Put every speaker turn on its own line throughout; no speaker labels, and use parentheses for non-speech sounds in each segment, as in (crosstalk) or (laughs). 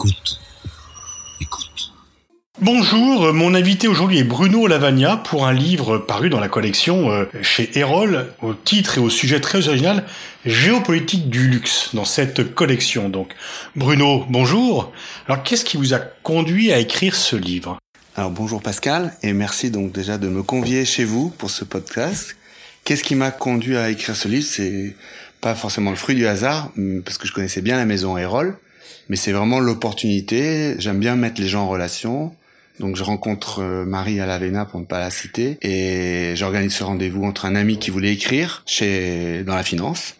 Écoute. Écoute.
Bonjour, mon invité aujourd'hui est Bruno Lavagna pour un livre paru dans la collection euh, chez Erol au titre et au sujet très original Géopolitique du luxe dans cette collection. Donc Bruno, bonjour. Alors qu'est-ce qui vous a conduit à écrire ce livre?
Alors bonjour Pascal et merci donc déjà de me convier chez vous pour ce podcast. Qu'est-ce qui m'a conduit à écrire ce livre? C'est pas forcément le fruit du hasard parce que je connaissais bien la maison Erol mais c'est vraiment l'opportunité. J'aime bien mettre les gens en relation. Donc je rencontre euh, Marie à l'Avena pour ne pas la citer et j'organise ce rendez-vous entre un ami qui voulait écrire chez dans la finance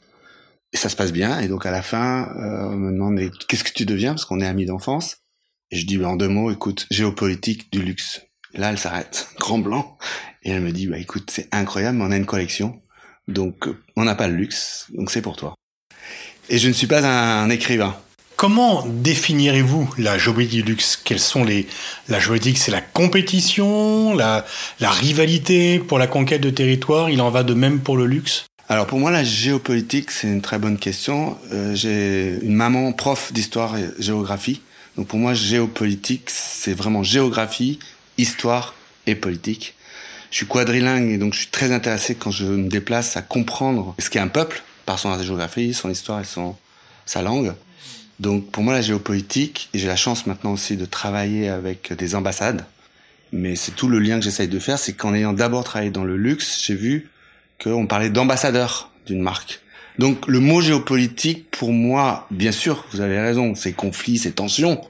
et ça se passe bien et donc à la fin euh, on me demande qu'est-ce que tu deviens? Parce qu'on est amis d'enfance et je dis bah, en deux mots écoute géopolitique du luxe. Là elle s'arrête (laughs) grand blanc et elle me dit bah écoute c'est incroyable mais on a une collection donc euh, on n'a pas le luxe donc c'est pour toi. Et je ne suis pas un écrivain.
Comment définirez-vous la géopolitique du luxe? Quelles sont les la C'est la compétition, la, la rivalité pour la conquête de territoire. Il en va de même pour le luxe?
Alors pour moi, la géopolitique, c'est une très bonne question. Euh, j'ai une maman prof d'histoire et géographie. Donc pour moi, géopolitique, c'est vraiment géographie, histoire et politique. Je suis quadrilingue et donc je suis très intéressé quand je me déplace à comprendre ce qu'est un peuple par son géographie, son histoire et son sa langue. Donc pour moi la géopolitique, j'ai la chance maintenant aussi de travailler avec des ambassades, mais c'est tout le lien que j'essaye de faire, c'est qu'en ayant d'abord travaillé dans le luxe, j'ai vu qu'on parlait d'ambassadeur d'une marque. Donc le mot géopolitique, pour moi, bien sûr, vous avez raison, c'est conflit, c'est tension,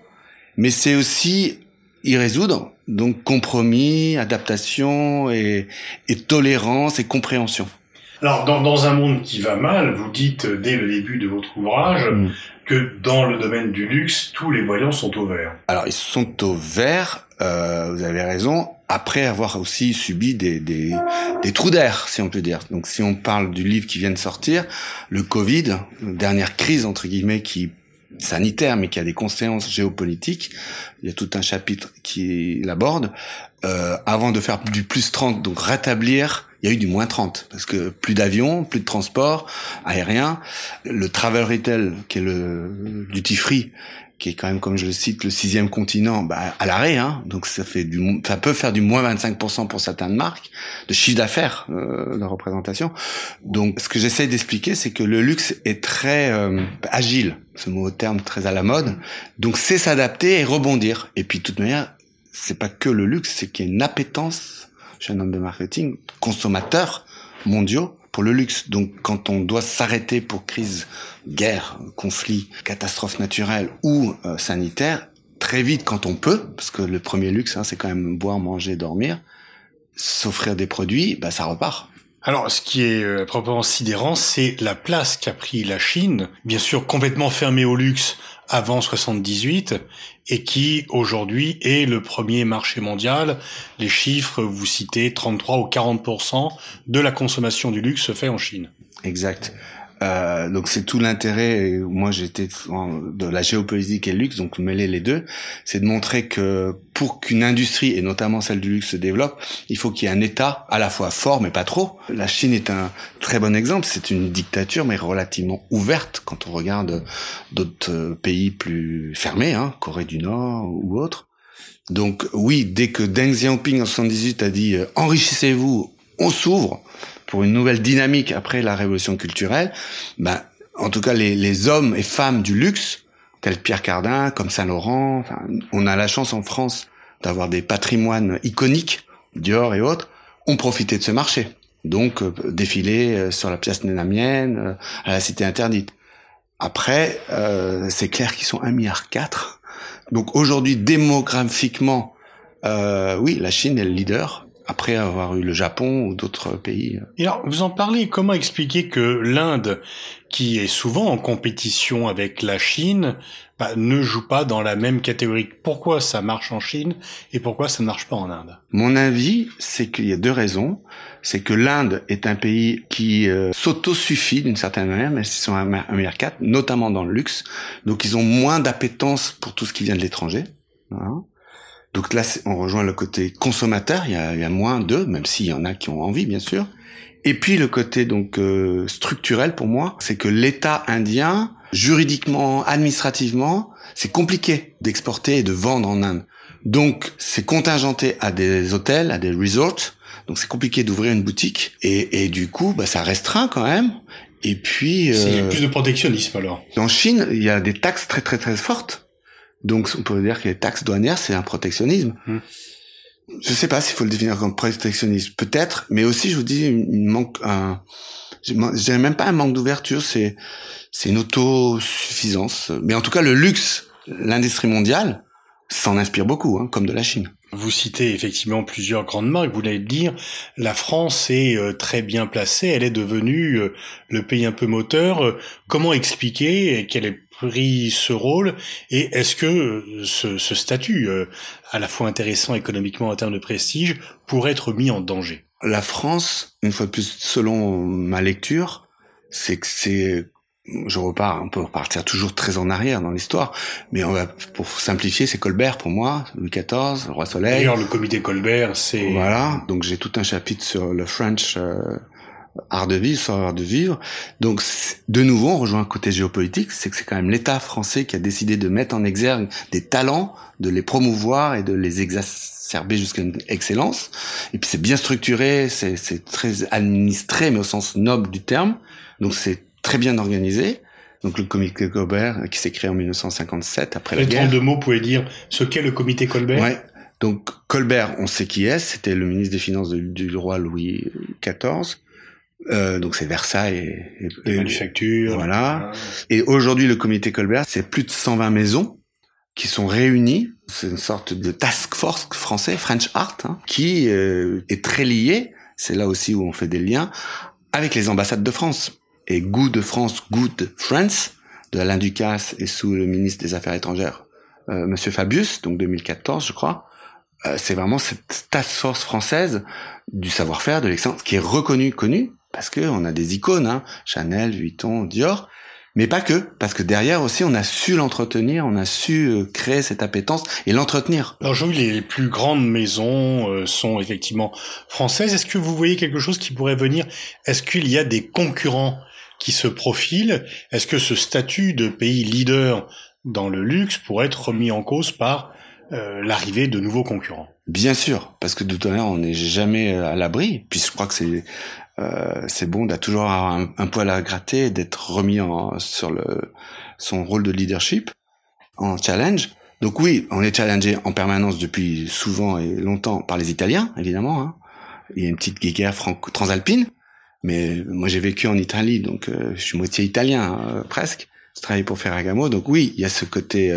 mais c'est aussi y résoudre, donc compromis, adaptation et, et tolérance et compréhension.
Alors, dans, dans, un monde qui va mal, vous dites dès le début de votre ouvrage mm. que dans le domaine du luxe, tous les voyants sont au vert.
Alors, ils sont au vert, euh, vous avez raison, après avoir aussi subi des, des, des trous d'air, si on peut dire. Donc, si on parle du livre qui vient de sortir, le Covid, dernière crise, entre guillemets, qui sanitaire, mais qui a des conséquences géopolitiques. Il y a tout un chapitre qui l'aborde. Euh, avant de faire du plus 30, donc rétablir il y a eu du moins 30 parce que plus d'avions, plus de transport aérien, le travel retail qui est le duty free qui est quand même comme je le cite le sixième continent bah, à l'arrêt hein, donc ça fait du ça peut faire du moins 25% pour certaines marques de chiffre d'affaires euh, de représentation. Donc ce que j'essaye d'expliquer c'est que le luxe est très euh, agile. Ce mot terme très à la mode. Donc c'est s'adapter et rebondir. Et puis de toute manière c'est pas que le luxe c'est qu'il y a une appétence je de marketing, consommateurs mondiaux pour le luxe. Donc quand on doit s'arrêter pour crise, guerre, conflit, catastrophe naturelle ou euh, sanitaire, très vite quand on peut, parce que le premier luxe, hein, c'est quand même boire, manger, dormir, s'offrir des produits, bah, ça repart.
Alors, ce qui est euh, proprement sidérant, c'est la place qu'a pris la Chine, bien sûr complètement fermée au luxe avant 78 et qui aujourd'hui est le premier marché mondial. Les chiffres, vous citez 33 ou 40% de la consommation du luxe se fait en Chine.
Exact. Euh, donc c'est tout l'intérêt. Moi j'étais de la géopolitique et le luxe, donc mêler les deux, c'est de montrer que pour qu'une industrie et notamment celle du luxe se développe, il faut qu'il y ait un État à la fois fort mais pas trop. La Chine est un très bon exemple. C'est une dictature mais relativement ouverte quand on regarde d'autres pays plus fermés, hein, Corée du Nord ou autres. Donc oui, dès que Deng Xiaoping en 78 a dit euh, enrichissez-vous, on s'ouvre pour une nouvelle dynamique après la révolution culturelle, ben, en tout cas les, les hommes et femmes du luxe, tels Pierre Cardin, comme Saint-Laurent, on a la chance en France d'avoir des patrimoines iconiques, Dior et autres, ont profité de ce marché. Donc euh, défiler euh, sur la pièce Nénamienne, euh, à la cité interdite. Après, euh, c'est clair qu'ils sont un milliard quatre. Donc aujourd'hui, démographiquement, oui, la Chine est le leader après avoir eu le Japon ou d'autres pays.
Et alors, vous en parlez, comment expliquer que l'Inde, qui est souvent en compétition avec la Chine, bah, ne joue pas dans la même catégorie? Pourquoi ça marche en Chine et pourquoi ça ne marche pas en Inde?
Mon avis, c'est qu'il y a deux raisons. C'est que l'Inde est un pays qui euh, s'autosuffit d'une certaine manière, mais ils sont un, milliard quatre, notamment dans le luxe. Donc ils ont moins d'appétence pour tout ce qui vient de l'étranger. Voilà. Donc là, on rejoint le côté consommateur. Il y a, il y a moins d'eux, même s'il y en a qui ont envie, bien sûr. Et puis le côté donc euh, structurel pour moi, c'est que l'État indien juridiquement, administrativement, c'est compliqué d'exporter et de vendre en Inde. Donc, c'est contingenté à des hôtels, à des resorts. Donc, c'est compliqué d'ouvrir une boutique. Et, et du coup, bah, ça restreint quand même. Et puis...
C'est
euh,
plus de protectionnisme alors.
En Chine, il y a des taxes très très très fortes. Donc, on peut dire que les taxes douanières, c'est un protectionnisme.
Hmm.
Je sais pas s'il faut le définir comme protectionnisme. Peut-être, mais aussi, je vous dis, il manque un... Je dirais même pas un manque d'ouverture, c'est c'est une autosuffisance. Mais en tout cas, le luxe, l'industrie mondiale, s'en inspire beaucoup, hein, comme de la Chine.
Vous citez effectivement plusieurs grandes marques. Vous l'allez dire, la France est euh, très bien placée. Elle est devenue euh, le pays un peu moteur. Euh, Comment expliquer qu'elle ait pris ce rôle Et est-ce que euh, ce, ce statut, euh, à la fois intéressant économiquement en termes de prestige, pourrait être mis en danger?
La France, une fois de plus, selon ma lecture, c'est que c'est je repars, on peut repartir toujours très en arrière dans l'histoire, mais on va, pour simplifier, c'est Colbert pour moi, Louis XIV, le roi Soleil.
D'ailleurs, le comité Colbert, c'est...
Voilà, donc j'ai tout un chapitre sur le French euh, art de vivre, sur l'art de vivre. Donc de nouveau, on rejoint un côté géopolitique, c'est que c'est quand même l'État français qui a décidé de mettre en exergue des talents, de les promouvoir et de les exacerber jusqu'à une excellence. Et puis c'est bien structuré, c'est très administré, mais au sens noble du terme. Donc c'est très bien organisé. Donc le comité Colbert, qui s'est créé en 1957 après la guerre.
32 mots, vous pouvez dire ce qu'est le comité Colbert?
Ouais. Donc Colbert, on sait qui est, c'était le ministre des Finances du roi Louis XIV. Euh, donc c'est Versailles et, et-
manufactures.
Voilà. Et aujourd'hui, le comité Colbert, c'est plus de 120 maisons qui sont réunies. C'est une sorte de task force français, French Art, hein, qui euh, est très lié. C'est là aussi où on fait des liens avec les ambassades de France. Et Good de France, Good France, de Alain Ducasse et sous le ministre des Affaires étrangères, euh, Monsieur Fabius, donc 2014, je crois. Euh, c'est vraiment cette task force française du savoir-faire, de l'excellence, qui est reconnue, connue, parce que on a des icônes, hein, Chanel, Vuitton, Dior, mais pas que, parce que derrière aussi, on a su l'entretenir, on a su euh, créer cette appétence et l'entretenir.
Alors les les plus grandes maisons euh, sont effectivement françaises. Est-ce que vous voyez quelque chose qui pourrait venir? Est-ce qu'il y a des concurrents qui se profilent? Est-ce que ce statut de pays leader dans le luxe pourrait être remis en cause par euh, l'arrivée de nouveaux concurrents?
Bien sûr, parce que de toute manière, on n'est jamais euh, à l'abri. Puis je crois que c'est euh, c'est bon d'être toujours un, poil à gratter, d'être remis sur son rôle de leadership en challenge. Donc oui, on est challengé en permanence depuis souvent et longtemps par les Italiens, évidemment. Hein. Il y a une petite guéguerre franco transalpine, mais moi j'ai vécu en Italie, donc euh, je suis moitié italien euh, presque. Je travaille pour Ferragamo, donc oui, il y a ce côté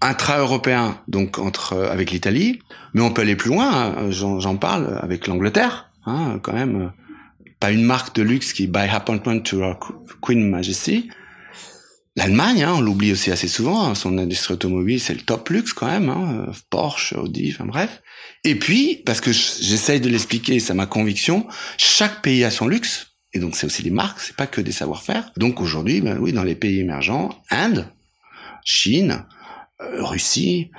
intra-européen, donc entre avec l'Italie, mais on peut aller plus loin. hein, J'en parle avec l'Angleterre, hein, quand même. Pas une marque de luxe qui by appointment to our Queen Majesty. L'Allemagne, hein, on l'oublie aussi assez souvent. hein, son industrie automobile, c'est le top luxe quand même. Hein, Porsche, Audi, enfin bref. Et puis, parce que j'essaye de l'expliquer, c'est ma conviction, chaque pays a son luxe. Et donc, c'est aussi des marques, c'est pas que des savoir-faire. Donc, aujourd'hui, ben oui, dans les pays émergents, Inde, Chine, euh, Russie,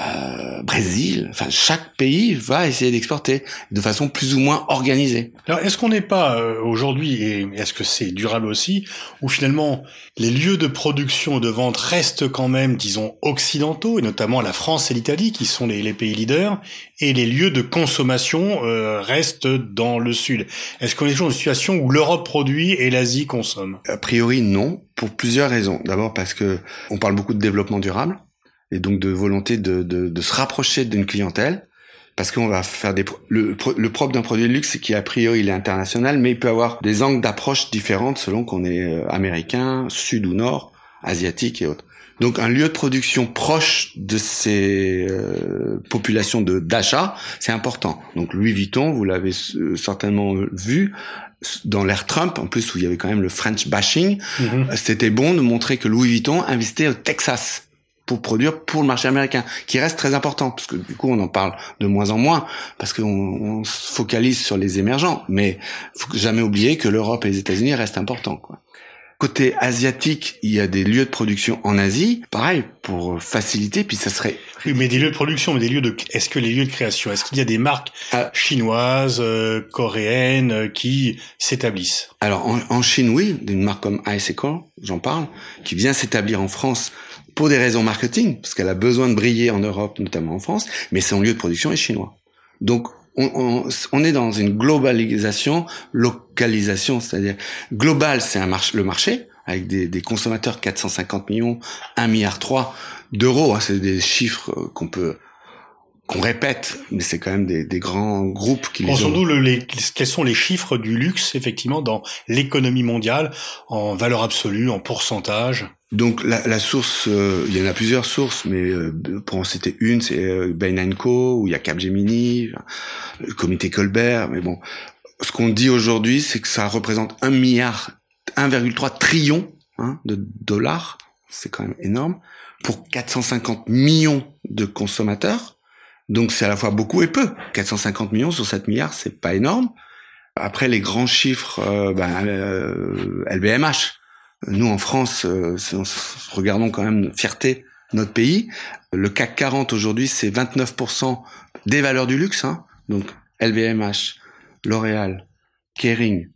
euh, Brésil, enfin, chaque pays va essayer d'exporter de façon plus ou moins organisée.
Alors, est-ce qu'on n'est pas euh, aujourd'hui, et est-ce que c'est durable aussi, où finalement les lieux de production et de vente restent quand même, disons, occidentaux, et notamment la France et l'Italie, qui sont les, les pays leaders, et les lieux de consommation euh, restent dans le sud? Est-ce qu'on est toujours dans une situation où l'Europe produit et l'Asie consomme?
A priori, non, pour plusieurs raisons. D'abord parce que on parle beaucoup de développement durable et donc de volonté de, de, de se rapprocher d'une clientèle. Parce qu'on va faire des pro- le, le propre d'un produit de luxe, c'est qu'a priori il est international, mais il peut avoir des angles d'approche différentes selon qu'on est euh, américain, sud ou nord, asiatique et autres. Donc un lieu de production proche de ces euh, populations de d'achat, c'est important. Donc Louis Vuitton, vous l'avez euh, certainement vu dans l'ère Trump, en plus où il y avait quand même le French bashing, c'était bon de montrer que Louis Vuitton investait au Texas pour produire pour le marché américain, qui reste très important, parce que du coup on en parle de moins en moins, parce qu'on on se focalise sur les émergents, mais faut jamais oublier que l'Europe et les États-Unis restent importants. Quoi. côté asiatique, il y a des lieux de production en Asie, pareil, pour faciliter, puis ça serait...
Oui, mais des lieux de production, mais des lieux de... Est-ce que les lieux de création, est-ce qu'il y a des marques ah. chinoises, euh, coréennes, euh, qui s'établissent?
Alors, en, Chine, oui, d'une marque comme Icicle, j'en parle, qui vient s'établir en France pour des raisons marketing, parce qu'elle a besoin de briller en Europe, notamment en France, mais son lieu de production est chinois. Donc, on, on, est dans une globalisation, localisation, c'est-à-dire global, c'est un marché, le marché avec des, des, consommateurs 450 millions, 1 milliard 3 d'euros. Hein, c'est des chiffres euh, qu'on peut qu'on répète, mais c'est quand même des, des, grands groupes qui les
ont... le, les, quels sont les chiffres du luxe, effectivement, dans l'économie mondiale, en valeur absolue, en pourcentage?
Donc la, la source, euh, il y en a plusieurs sources, mais euh, pour en citer une, c'est euh, Bain Co, où il y a Capgemini, le comité Colbert, mais bon, ce qu'on dit aujourd'hui, c'est que ça représente un milliard, 1,3 trillion hein, de dollars, c'est quand même énorme, pour 450 millions de consommateurs. Donc c'est à la fois beaucoup et peu. 450 millions sur 7 milliards, c'est pas énorme. Après les grands chiffres, euh, ben, LVMH, nous, en France, euh, regardons quand même fierté notre pays. Le CAC 40 aujourd'hui, c'est 29% des valeurs du luxe. Hein. Donc LVMH, L'Oréal, Kering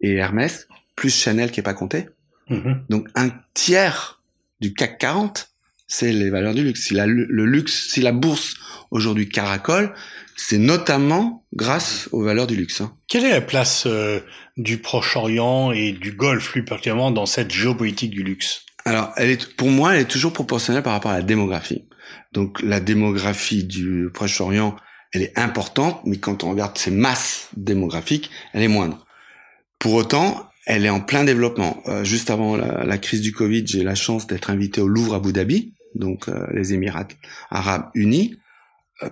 et Hermès, plus Chanel qui est pas compté. Mm-hmm. Donc un tiers du CAC 40, c'est les valeurs du luxe. Si la, le luxe, si la bourse aujourd'hui caracole, c'est notamment grâce aux valeurs du luxe. Hein.
Quelle est la place euh, du Proche-Orient et du Golfe plus particulièrement dans cette géopolitique du luxe
Alors, elle est, pour moi, elle est toujours proportionnelle par rapport à la démographie. Donc, la démographie du Proche-Orient, elle est importante, mais quand on regarde ses masses démographiques, elle est moindre. Pour autant, elle est en plein développement. Euh, juste avant la, crise du Covid, j'ai la chance d'être invité au Louvre à Abu Dhabi, donc euh, les Émirats arabes unis,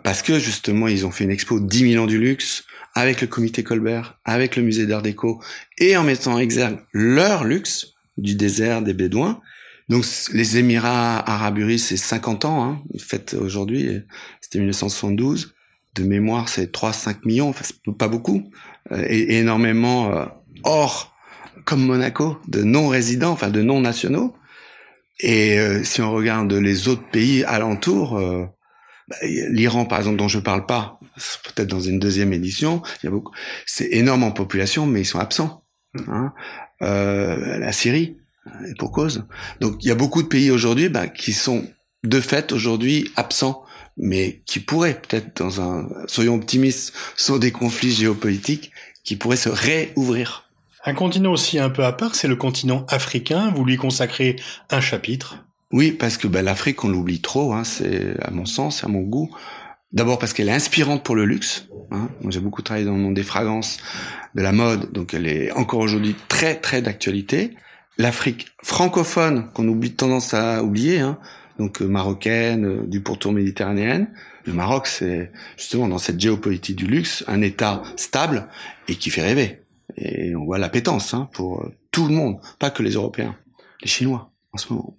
parce que justement ils ont fait une expo 10 000 ans du luxe avec le comité Colbert, avec le musée d'art déco et en mettant en exergue leur luxe du désert des Bédouins. Donc les Émirats arabes unis c'est 50 ans, hein, fait aujourd'hui, c'était 1972. De mémoire c'est 3-5 millions, enfin pas beaucoup, et, énormément euh, hors comme Monaco de non-résidents, enfin de non-nationaux. Et euh, si on regarde les autres pays alentours, euh, l'Iran par exemple dont je parle pas, peut-être dans une deuxième édition, il y a beaucoup, c'est énorme en population, mais ils sont absents. Hein. Euh, la Syrie, et pour cause. Donc il y a beaucoup de pays aujourd'hui bah, qui sont de fait aujourd'hui absents, mais qui pourraient peut-être dans un, soyons optimistes, sur des conflits géopolitiques, qui pourraient se réouvrir.
Un continent aussi un peu à part, c'est le continent africain. Vous lui consacrez un chapitre.
Oui, parce que ben, l'Afrique, on l'oublie trop. Hein, c'est à mon sens, à mon goût. D'abord parce qu'elle est inspirante pour le luxe. Hein. J'ai beaucoup travaillé dans le monde des fragrances, de la mode, donc elle est encore aujourd'hui très très d'actualité. L'Afrique francophone qu'on oublie tendance à oublier, hein, donc euh, marocaine, euh, du pourtour méditerranéenne. Le Maroc, c'est justement dans cette géopolitique du luxe, un État stable et qui fait rêver. Et on voit l'appétence hein, pour euh, tout le monde, pas que les Européens, les Chinois en ce moment.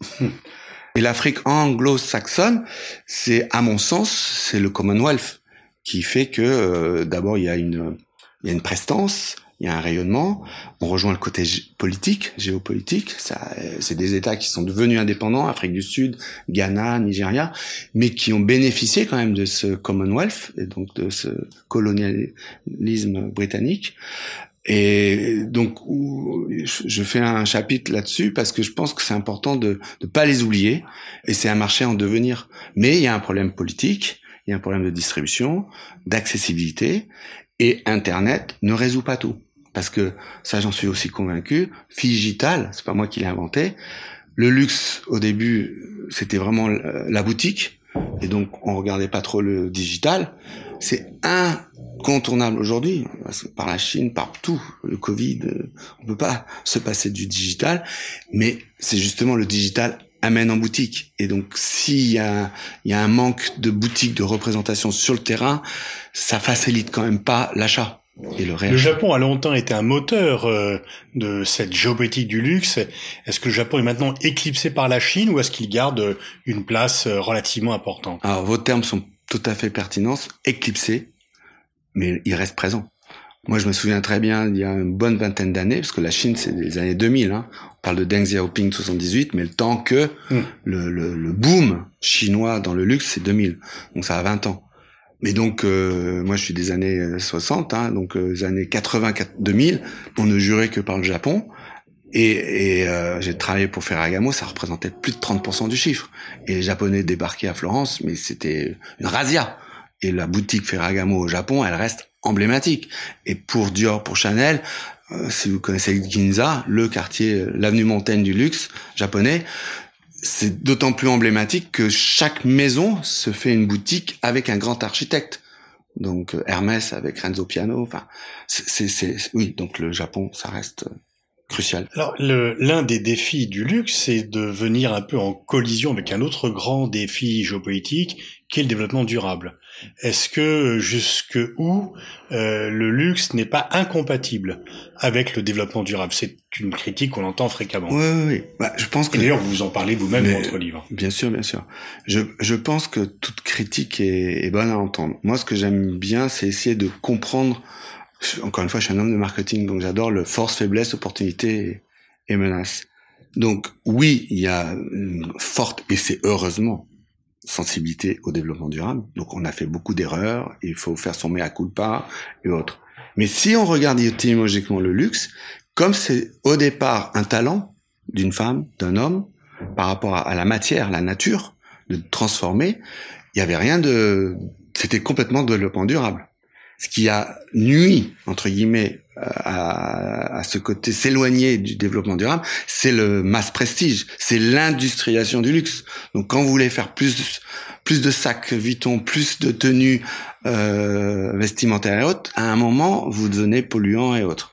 Et l'Afrique anglo-saxonne, c'est à mon sens, c'est le Commonwealth qui fait que euh, d'abord il y a une il y a une prestance, il y a un rayonnement. On rejoint le côté politique, géopolitique. Ça, c'est des États qui sont devenus indépendants, Afrique du Sud, Ghana, Nigeria, mais qui ont bénéficié quand même de ce Commonwealth et donc de ce colonialisme britannique. Et donc, je fais un chapitre là-dessus parce que je pense que c'est important de ne pas les oublier. Et c'est un marché en devenir. Mais il y a un problème politique, il y a un problème de distribution, d'accessibilité. Et Internet ne résout pas tout. Parce que ça, j'en suis aussi convaincu. Figital, c'est pas moi qui l'ai inventé. Le luxe, au début, c'était vraiment la boutique. Et donc, on regardait pas trop le digital. C'est incontournable aujourd'hui, par la Chine, partout, le Covid, euh, on peut pas se passer du digital, mais c'est justement le digital amène en boutique. Et donc, s'il y a, y a un manque de boutique, de représentation sur le terrain, ça facilite quand même pas l'achat.
Et le, le, Japon a longtemps été un moteur euh, de cette géopolitique du luxe. Est-ce que le Japon est maintenant éclipsé par la Chine ou est-ce qu'il garde une place euh, relativement importante?
Alors vos termes sont tout à fait pertinents. Éclipsé, mais il reste présent. Moi, je me souviens très bien, il y a une bonne vingtaine d'années, parce que la Chine, c'est des années 2000. Hein. On parle de Deng Xiaoping 78, mais le temps que
Mm.
le, le, le boom chinois dans le luxe, c'est 2000. Donc ça a 20 ans. Mais donc, euh, moi, je suis des années euh, 60, hein, donc euh, les années 80, 2000, on ne jurait que par le Japon. Et, et euh, j'ai travaillé pour Ferragamo, ça représentait plus de 30% du chiffre. Et les Japonais débarquaient à Florence, mais c'était une razzia. Et la boutique Ferragamo au Japon, elle reste emblématique. Et pour Dior, pour Chanel, euh, si vous connaissez Ginza, le quartier, l'avenue Montaigne du luxe japonais, c'est d'autant plus emblématique que chaque maison se fait une boutique avec un grand architecte. Donc euh, Hermès avec Renzo Piano, enfin, c'est- oui, donc le Japon, ça reste euh, crucial.
Alors, le- l'un des défis du luxe, c'est de venir un peu en collision avec un autre grand défi géopolitique, qui est le développement durable. Est-ce que jusque où euh, le luxe n'est pas incompatible avec le développement durable? C'est une critique qu'on entend fréquemment.
Oui, oui, oui. Bah, je pense que
Et d'ailleurs, vous en parlez vous-même dans votre livre.
Bien sûr, bien sûr. Je, je pense que toute critique est, est bonne à entendre. Moi, ce que j'aime bien, c'est essayer de comprendre. Encore une fois, je suis un homme de marketing, donc j'adore le force, faiblesse, opportunité et, menace. Donc, oui, il y a une forte, et c'est heureusement, sensibilité au développement durable. Donc, on a fait beaucoup d'erreurs, il faut faire son mea culpa et autres. Mais si on regarde étymologiquement le luxe, comme c'est au départ un talent d'une femme, d'un homme, par rapport à, la matière, la nature, de transformer, il y avait rien de, c'était complètement développement durable. Ce qui a nuit entre guillemets à, à ce côté s'éloigner du développement durable, c'est le mass prestige, c'est l'industrialisation du luxe. Donc quand vous voulez faire plus plus de sacs Vuitton, plus de tenues euh, vestimentaires et autres, à un moment vous devenez polluant et autres.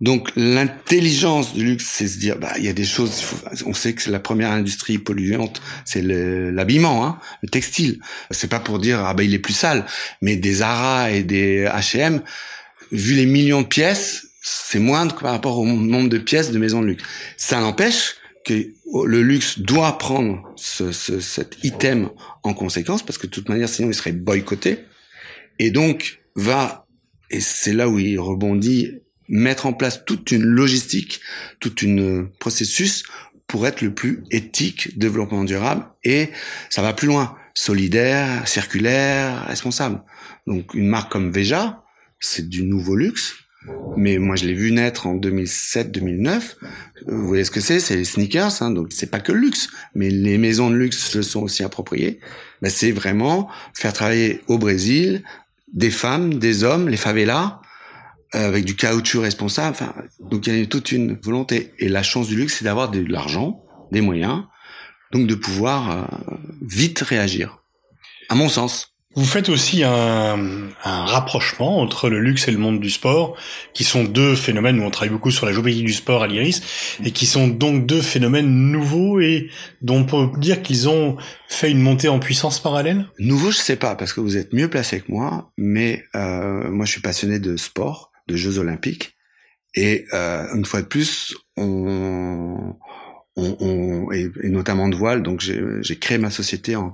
Donc l'intelligence du luxe, c'est se dire, bah il y a des choses. on sait que c'est la première industrie polluante, c'est le- l'habillement, hein, le textile. C'est pas pour dire ah bah il est plus sale, mais des Zara et des H&M, vu les millions de pièces, c'est moindre que par rapport au nombre de pièces de maisons de luxe. Ça n'empêche que le luxe doit prendre ce, ce- cet item en conséquence parce que de toute manière sinon il serait boycotté et donc va et c'est là où il rebondit mettre en place toute une logistique, tout une processus pour être le plus éthique, développement durable et ça va plus loin, solidaire, circulaire, responsable. Donc une marque comme Veja, c'est du nouveau luxe, mais moi je l'ai vu naître en 2007-2009. Vous voyez ce que c'est? C'est les sneakers, hein, donc c'est pas que le luxe, mais les maisons de luxe se sont aussi appropriées. Ben, c'est vraiment faire travailler au Brésil des femmes, des hommes, les favelas, euh, avec du caoutchouc responsable. Enfin, donc il y a toute une volonté. Et la chance du luxe, c'est d'avoir de l'argent, des moyens, donc de pouvoir euh, vite réagir. À mon sens.
Vous faites aussi un, un rapprochement entre le luxe et le monde du sport, qui sont deux phénomènes où on travaille beaucoup sur la géopolitique du sport à l'IRIS, et qui sont donc deux phénomènes nouveaux et dont on peut dire qu'ils ont fait une montée en puissance parallèle?
Nouveau, je sais pas, parce que vous êtes mieux placé que moi, mais euh, moi je suis passionné de sport, de Jeux olympiques, et euh, une fois de plus, on, et, notamment de voile, donc j'ai créé ma société en,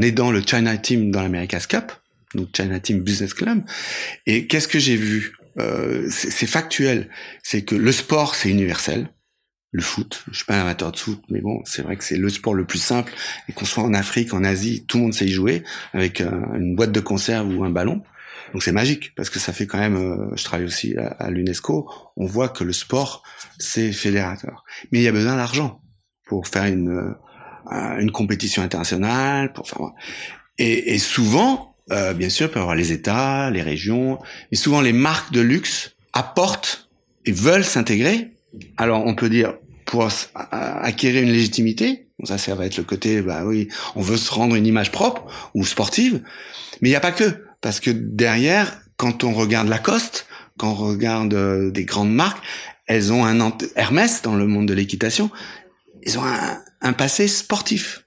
aidant le China Team dans l'America's Cup, donc China Team Business Club. Et qu'est-ce que j'ai vu? Euh, C'est c'est factuel, c'est que le sport c'est universel. Le foot, je suis pas un amateur de foot, mais bon, c'est vrai que c'est le sport le plus simple, et qu'on soit en Afrique, en Asie, tout le monde sait y jouer avec euh, une boîte de conserve ou un ballon. Donc c'est magique parce que ça fait quand même. euh, je travaille aussi à, l'UNESCO. On voit que le sport c'est fédérateur, mais il y a besoin d'argent pour faire une euh, une compétition internationale. Pour faire et, et souvent, euh, bien sûr, il peut y avoir les États, les régions, mais souvent les marques de luxe apportent et veulent s'intégrer. Alors on peut dire pour acquérir une légitimité. Ça, ça va être le côté, bah oui, on veut se rendre une image propre ou sportive, mais il n'y a pas que, parce que derrière, quand on regarde Lacoste, quand on regarde euh, des grandes marques, elles ont un Hermès dans le monde de l'équitation, ils ont un, un passé sportif.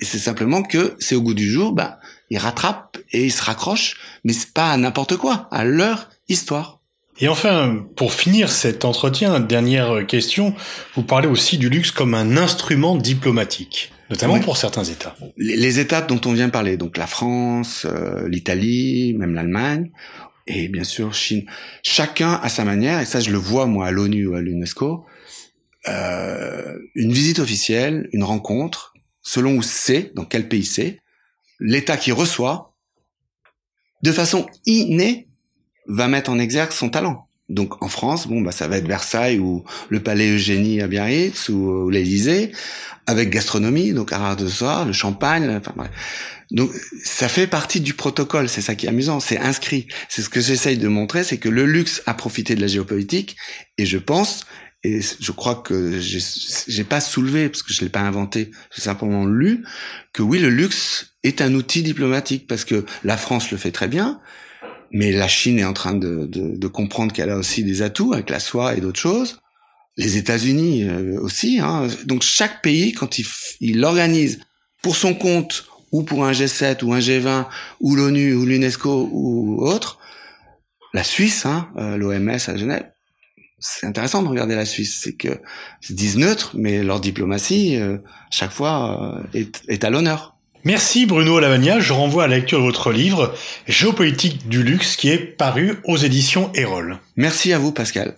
Et c'est simplement que c'est au goût du jour, bah, ils rattrapent et ils se raccrochent, mais c'est pas à n'importe quoi, à leur histoire.
Et enfin, pour finir cet entretien, dernière question, vous parlez aussi du luxe comme un instrument diplomatique, notamment
Oui.
pour certains États.
les, les États dont on vient parler, donc la France, euh, l'Italie, même l'Allemagne, et bien sûr Chine. Chacun à sa manière, et ça je le vois moi à l'ONU ou à l'UNESCO, euh, une visite officielle, une rencontre, selon où c'est, dans quel pays c'est, l'État qui reçoit, de façon innée, va mettre en exergue son talent. Donc en France, bon bah ça va être Versailles ou le Palais Eugénie à Biarritz ou, l'Élysée, avec gastronomie, donc à de soir, le champagne, enfin bref. Donc ça fait partie du protocole, c'est ça qui est amusant, c'est inscrit. C'est ce que j'essaye de montrer, c'est que le luxe a profité de la géopolitique, et je pense, et je crois que j'ai pas soulevé parce que je l'ai pas inventé, j'ai simplement lu que oui, le luxe est un outil diplomatique parce que la France le fait très bien, mais la Chine est en train de, de, de comprendre qu'elle a aussi des atouts avec la soie et d'autres choses. Les États-Unis euh, aussi. Hein. Donc chaque pays, quand il, il organise pour son compte ou pour un G7 ou un G20 ou l'ONU ou l'UNESCO ou autre, la Suisse, hein, euh, l'OMS à Genève, c'est intéressant de regarder la Suisse, c'est que ils disent neutre, mais leur diplomatie, euh, chaque fois, est, est, à l'honneur.
Merci Bruno Lavagna, je renvoie à la lecture de votre livre Géopolitique du luxe qui est paru aux éditions Erol.
Merci à vous Pascal.